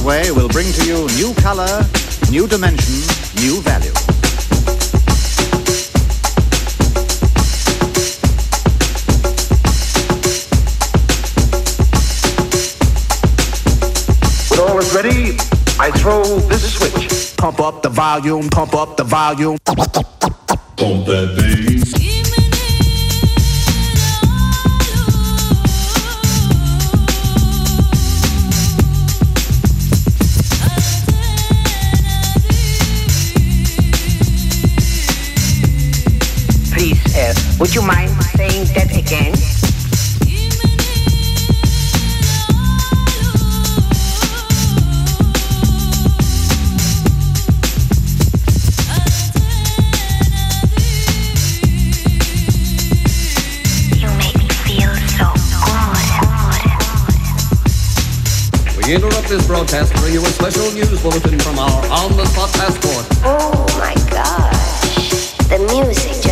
which way will bring to you new color, new dimension, new value. When all is ready, I throw this switch. Pump up the volume, pump up the volume. Pump that bass. Would you mind saying that again? You make me feel so good. We interrupt this broadcast to bring you a special news bulletin from our on-the-spot passport. Oh my gosh. The music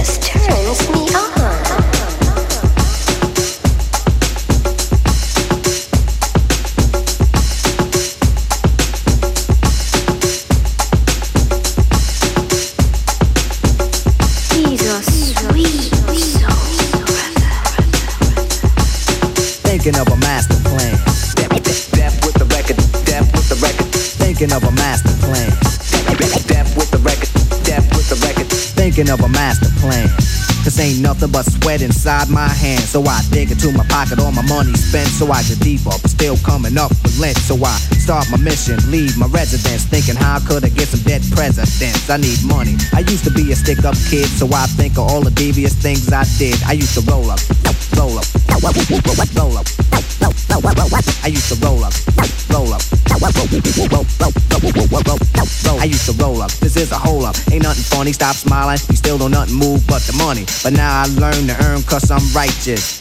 of a master plan. Ain't nothing but sweat inside my hand. So I dig into my pocket, all my money spent. So I get deeper, but still coming up with lint. So I start my mission, leave my residence. Thinking how could I get some dead presidents? I need money. I used to be a stick up kid, so I think of all the devious things I did. I used to roll up, roll up, roll up, roll up. I used to roll up, roll up. I used to roll up. This is a hole up. Ain't nothing funny. Stop smiling. You still don't nothing move but the money. But now I learn to earn cause I'm righteous.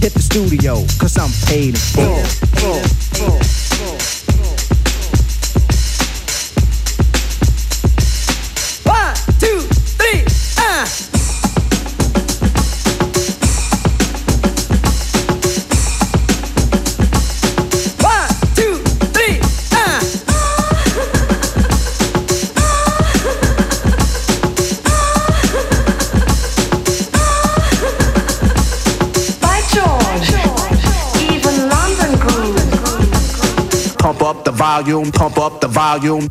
hit the studio, cause I'm paid in full. full, full, full. Volume, pump up the volume.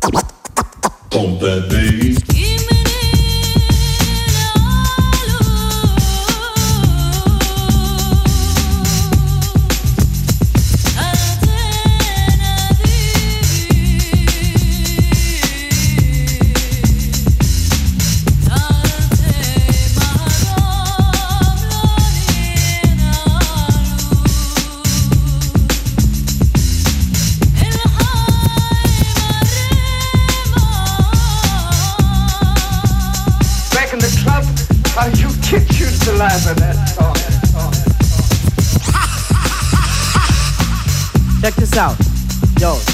Pump that bass.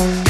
Thank you.